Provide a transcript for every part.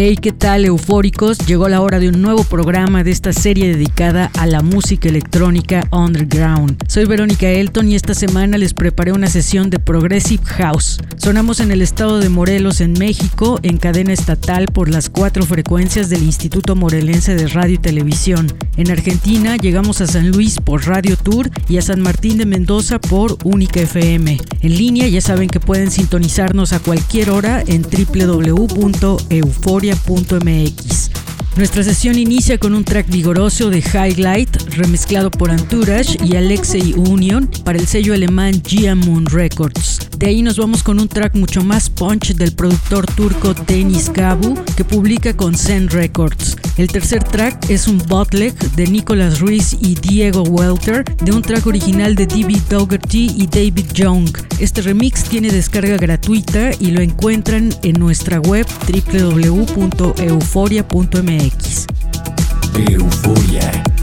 Hey, ¿qué tal eufóricos? Llegó la hora de un nuevo programa de esta serie dedicada a la música electrónica underground. Soy Verónica Elton y esta semana les preparé una sesión de Progressive House. Sonamos en el estado de Morelos, en México, en cadena estatal por las cuatro frecuencias del Instituto Morelense de Radio y Televisión. En Argentina llegamos a San Luis por Radio Tour y a San Martín de Mendoza por Única FM. En línea ya saben que pueden sintonizarnos a cualquier hora en www.euforia.mx. Nuestra sesión inicia con un track vigoroso de Highlight, remezclado por Antourage y Alexei Union para el sello alemán Moon Records. De ahí nos vamos con un track mucho más punch del productor turco Denis Gabu, que publica con Zen Records. El tercer track es un bootleg de Nicholas Ruiz y Diego Welter, de un track original de D.B. Dougherty y David Young. Este remix tiene descarga gratuita y lo encuentran en nuestra web www.euforia.mx. Euforia.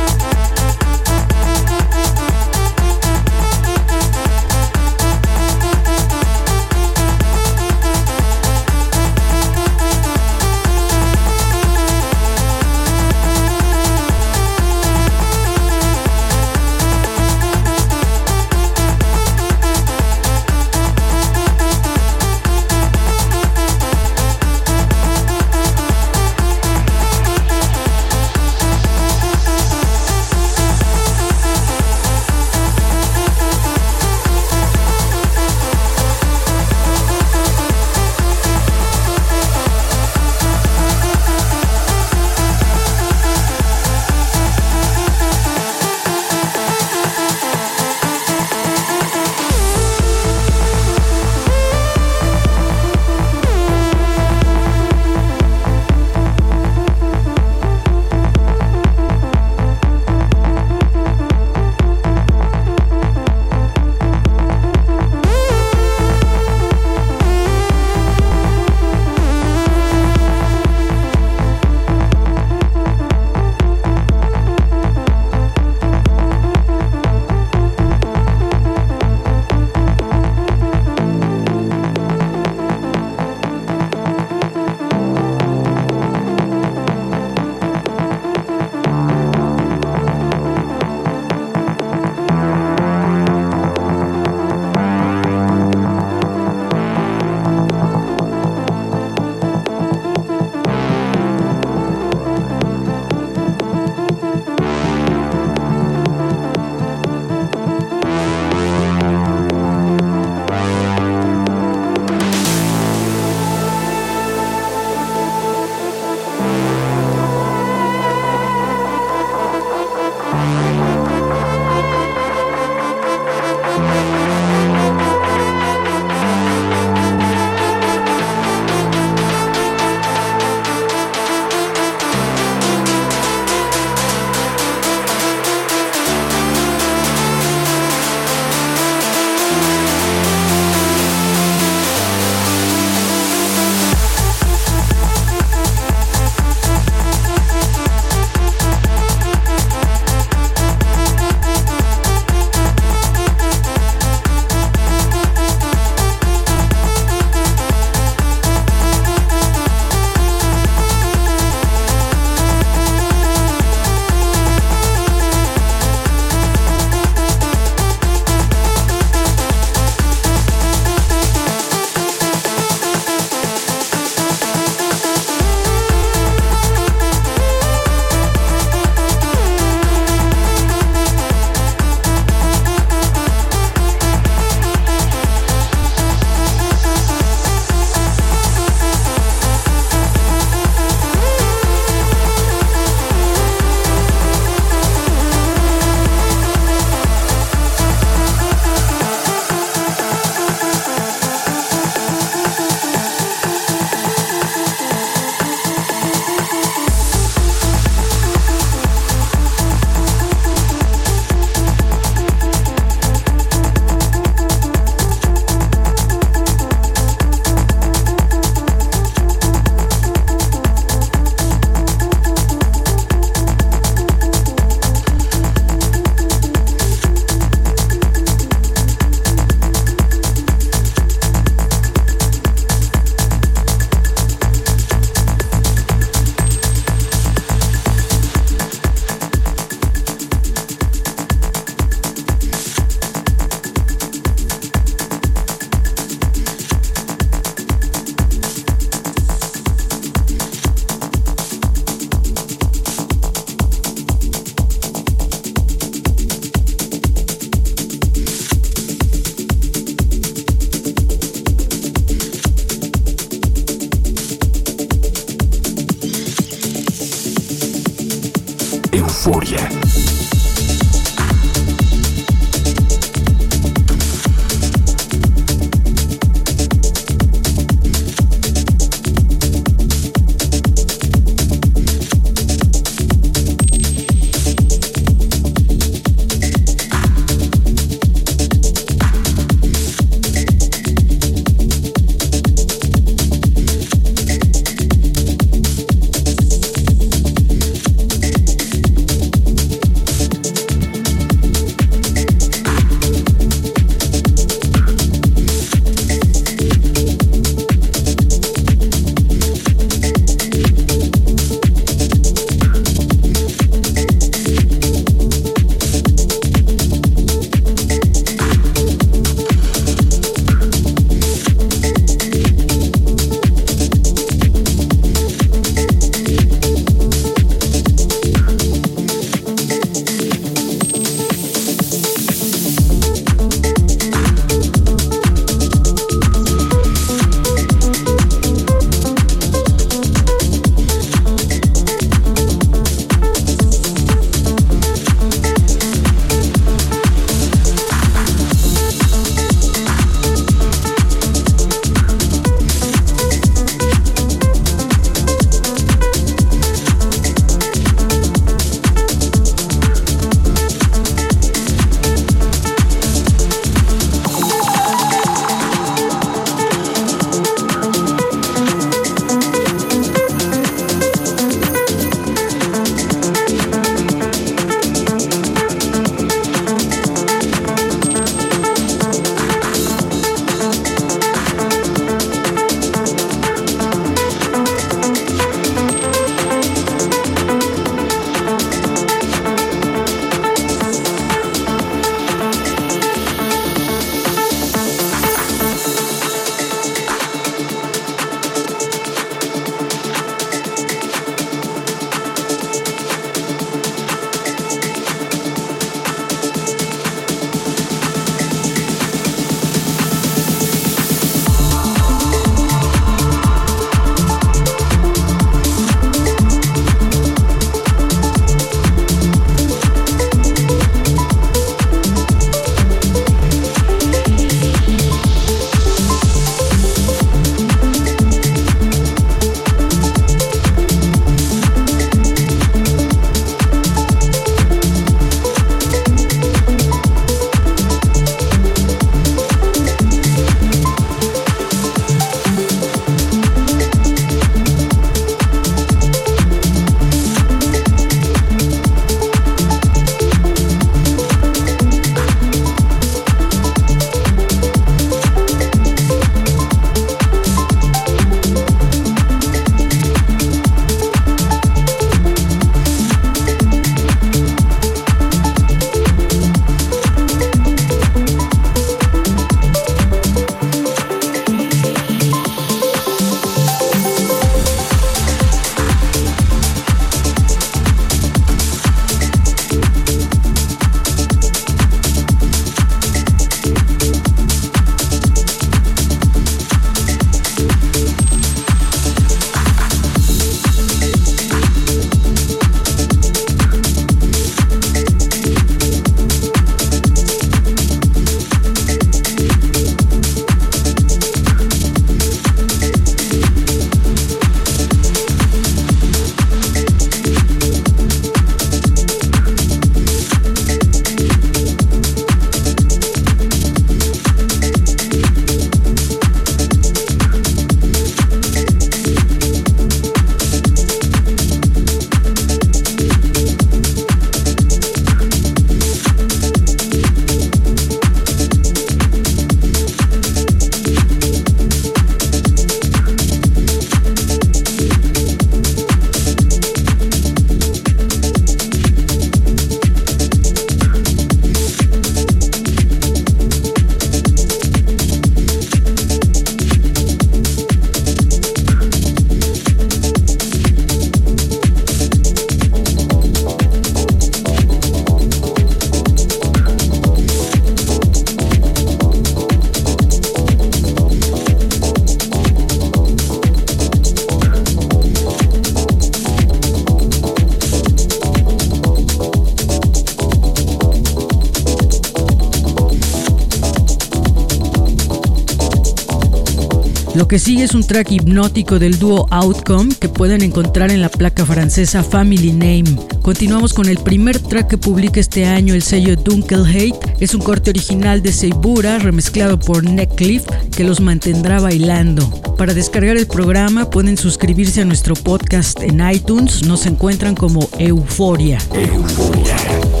Que sigue es un track hipnótico del dúo Outcome que pueden encontrar en la placa francesa Family Name. Continuamos con el primer track que publica este año el sello Dunkel Hate. Es un corte original de Seibura remezclado por Neckcliff que los mantendrá bailando. Para descargar el programa pueden suscribirse a nuestro podcast en iTunes. Nos encuentran como. Euforia. Euforia.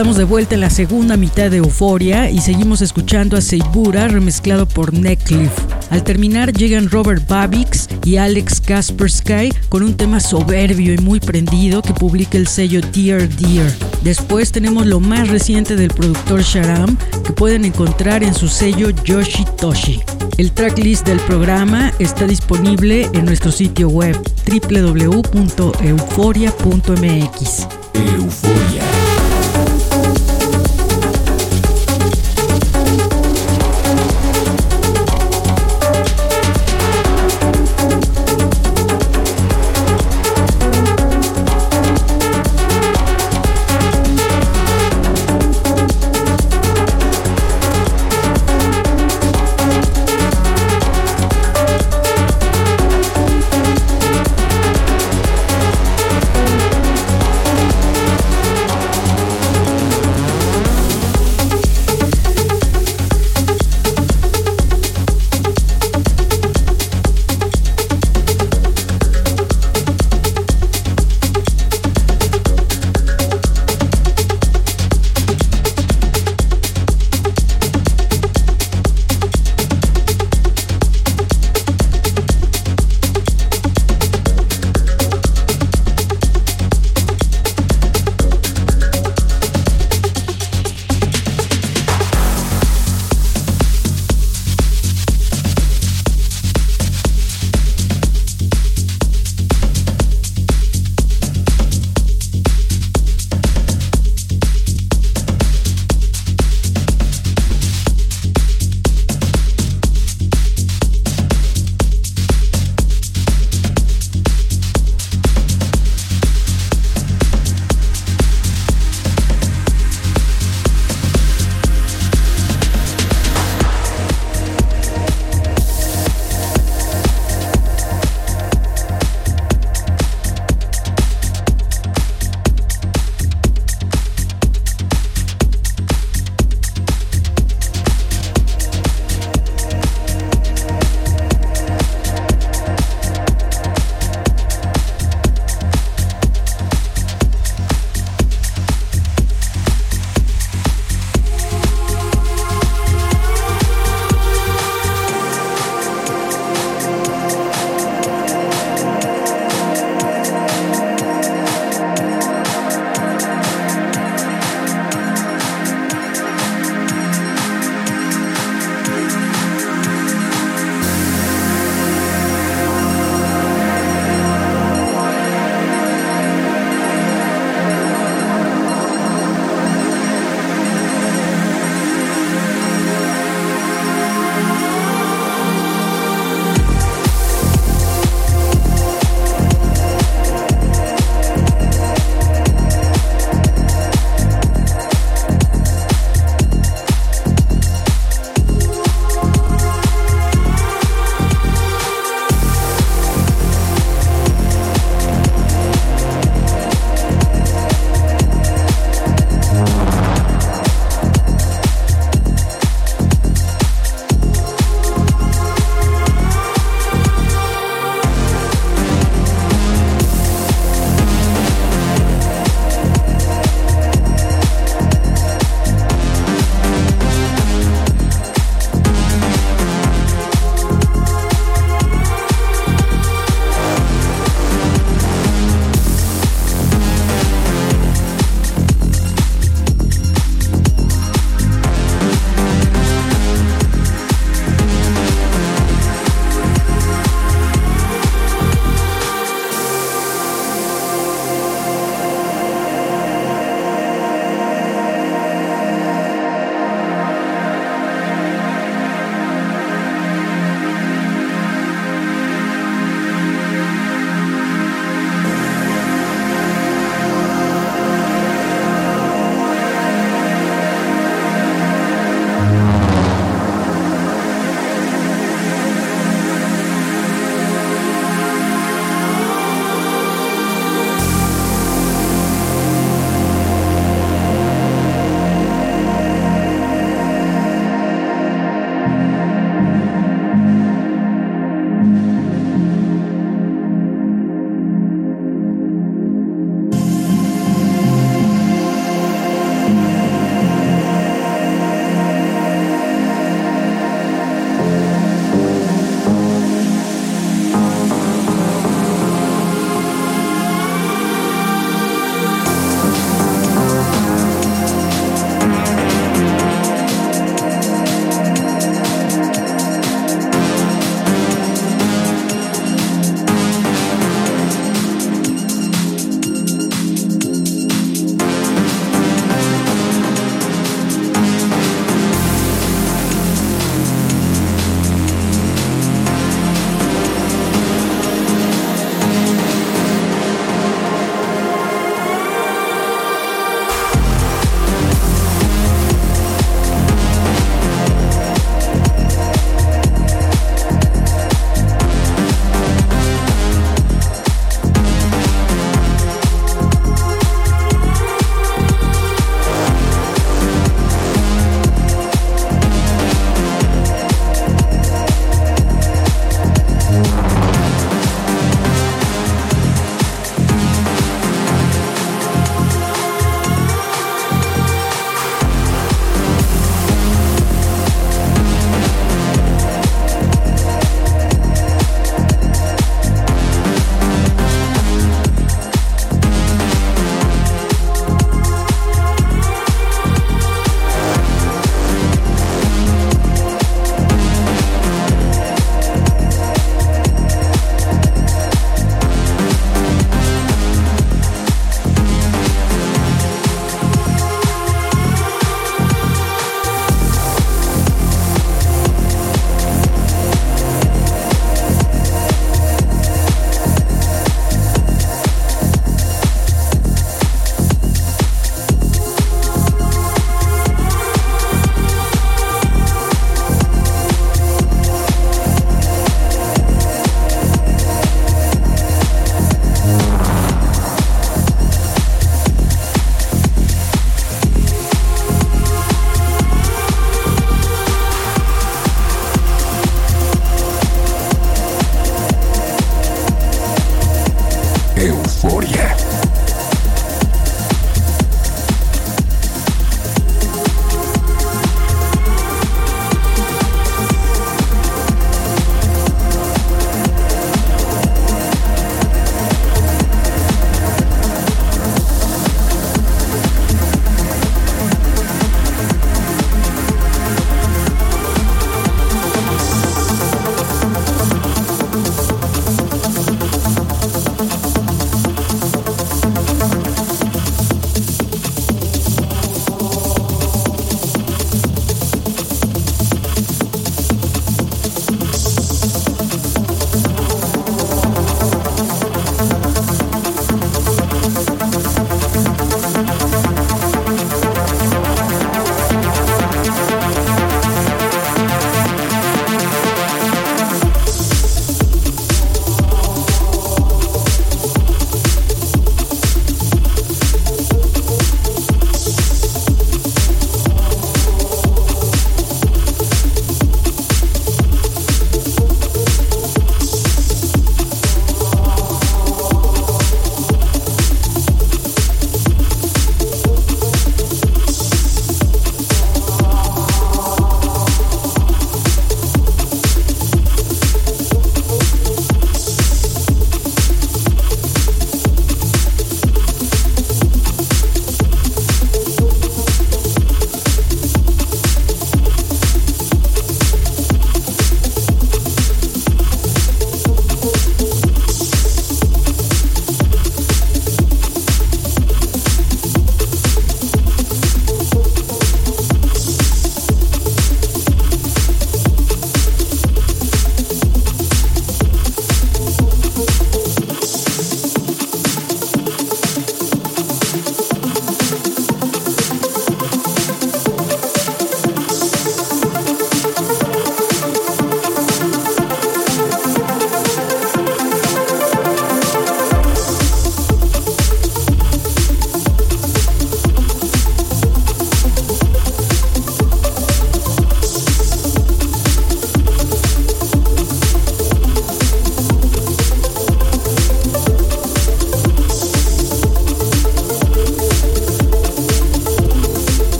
Estamos de vuelta en la segunda mitad de Euforia y seguimos escuchando a Seibura remezclado por Neckcliff. Al terminar llegan Robert Babix y Alex Kaspersky con un tema soberbio y muy prendido que publica el sello Dear Dear. Después tenemos lo más reciente del productor Sharam que pueden encontrar en su sello Yoshi Toshi. El tracklist del programa está disponible en nuestro sitio web www.euforia.mx. Euforia.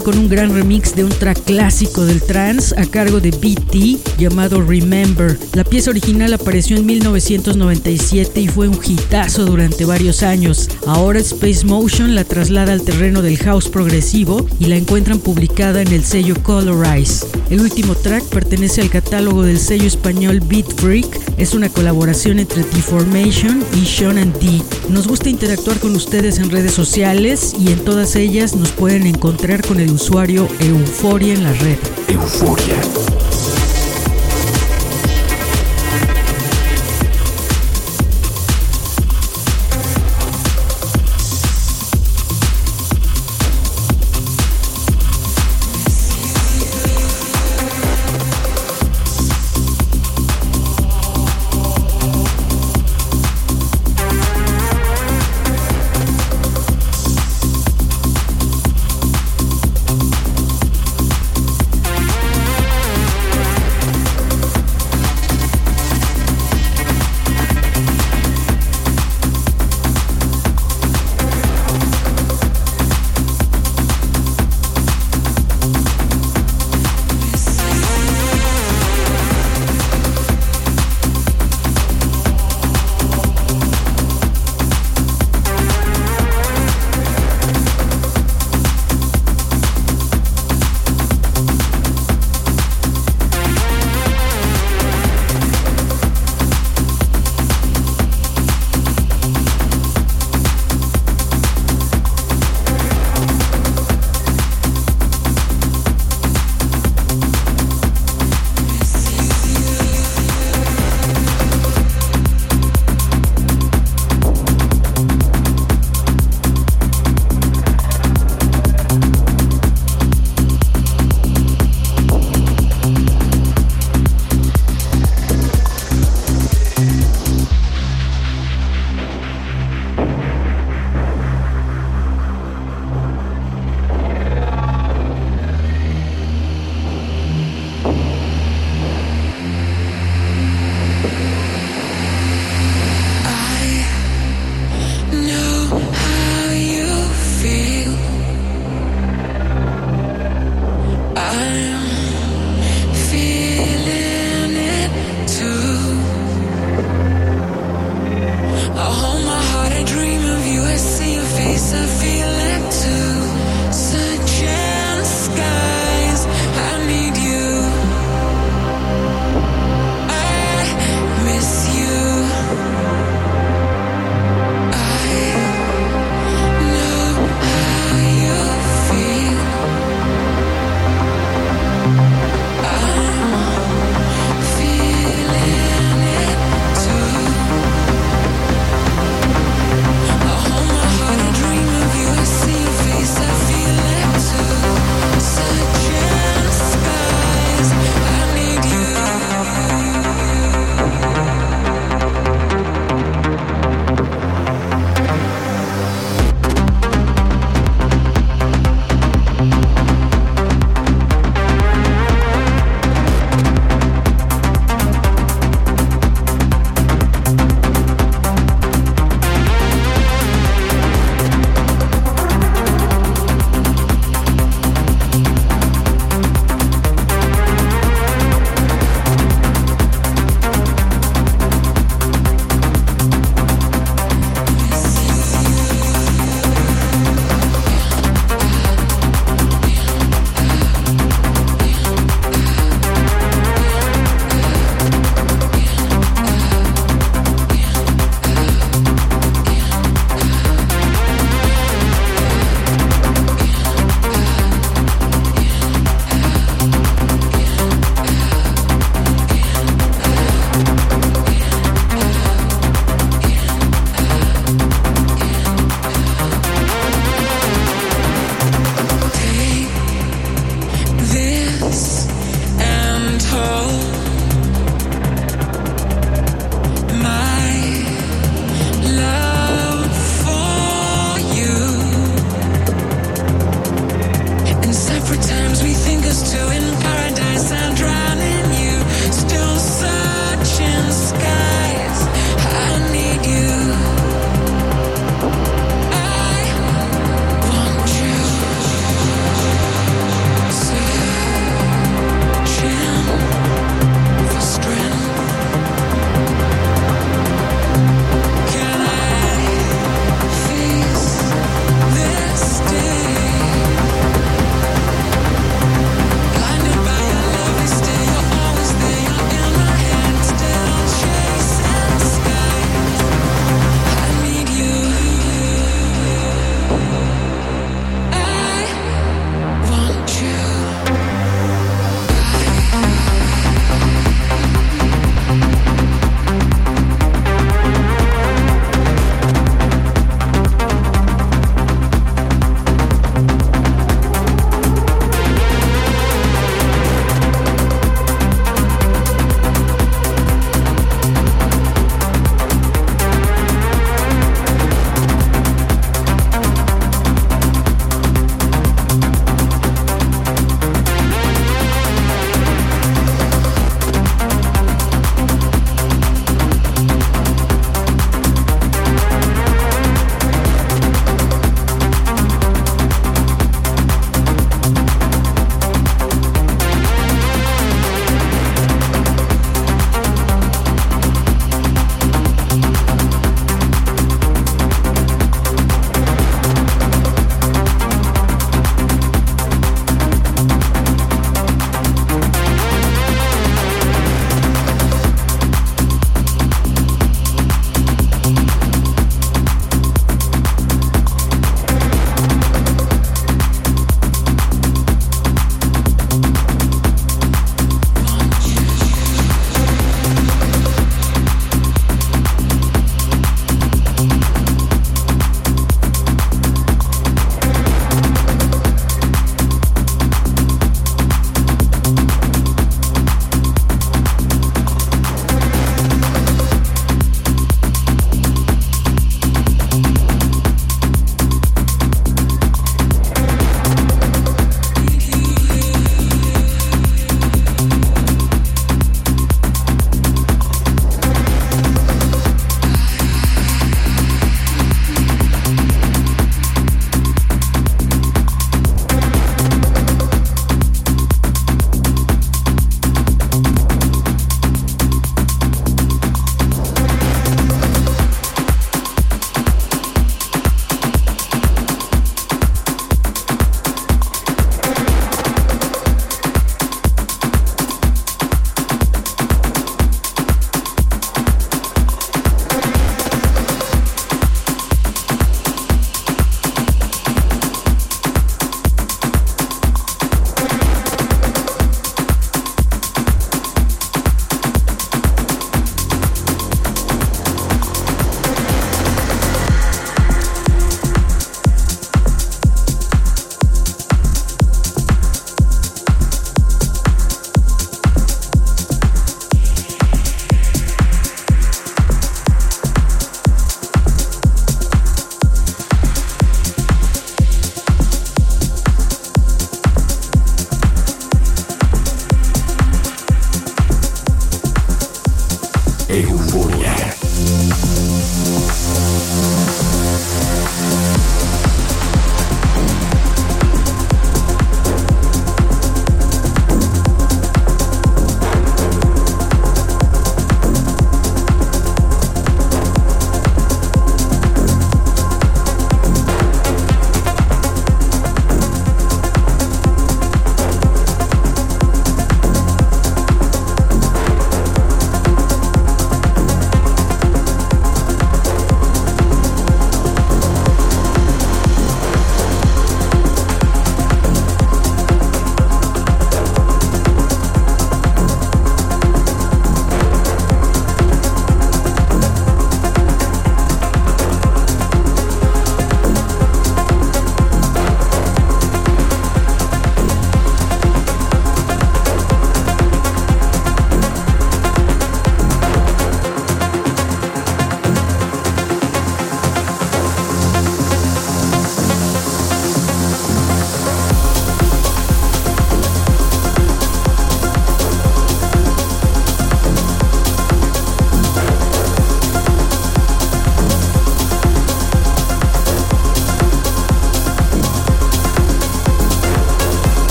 Con un gran remix de un track clásico del trance a cargo de BT llamado Remember. La pieza original apareció en 1997 y fue un hitazo durante varios años. Ahora Space Motion la traslada al terreno del house progresivo y la encuentran publicada en el sello Colorize. El último track pertenece al catálogo del sello español Beat Freak. Es una colaboración entre T-Formation y Sean and D. Nos gusta interactuar con ustedes en redes sociales y en todas ellas nos pueden encontrar con el usuario Euforia en la red. Euforia.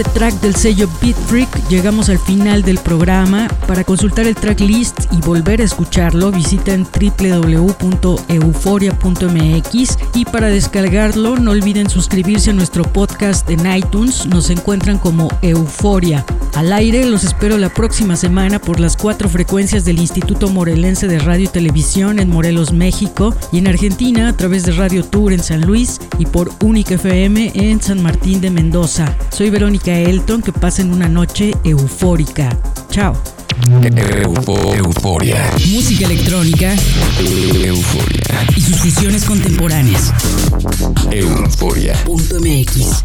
Este track del sello Beat Freak llegamos al final del programa. Para consultar el tracklist y volver a escucharlo, visiten www.euforia.mx y para descargarlo no olviden suscribirse a nuestro podcast en iTunes. Nos encuentran como Euforia. Al aire los espero la próxima semana por las cuatro frecuencias del Instituto Morelense de Radio y Televisión en Morelos, México y en Argentina a través de Radio Tour en San Luis y por Única FM en San Martín de Mendoza. Soy Verónica Elton, que pasen una noche eufórica. Chao. euforia. Música electrónica. Euforia. Y sus fusiones contemporáneas. Euforia. MX.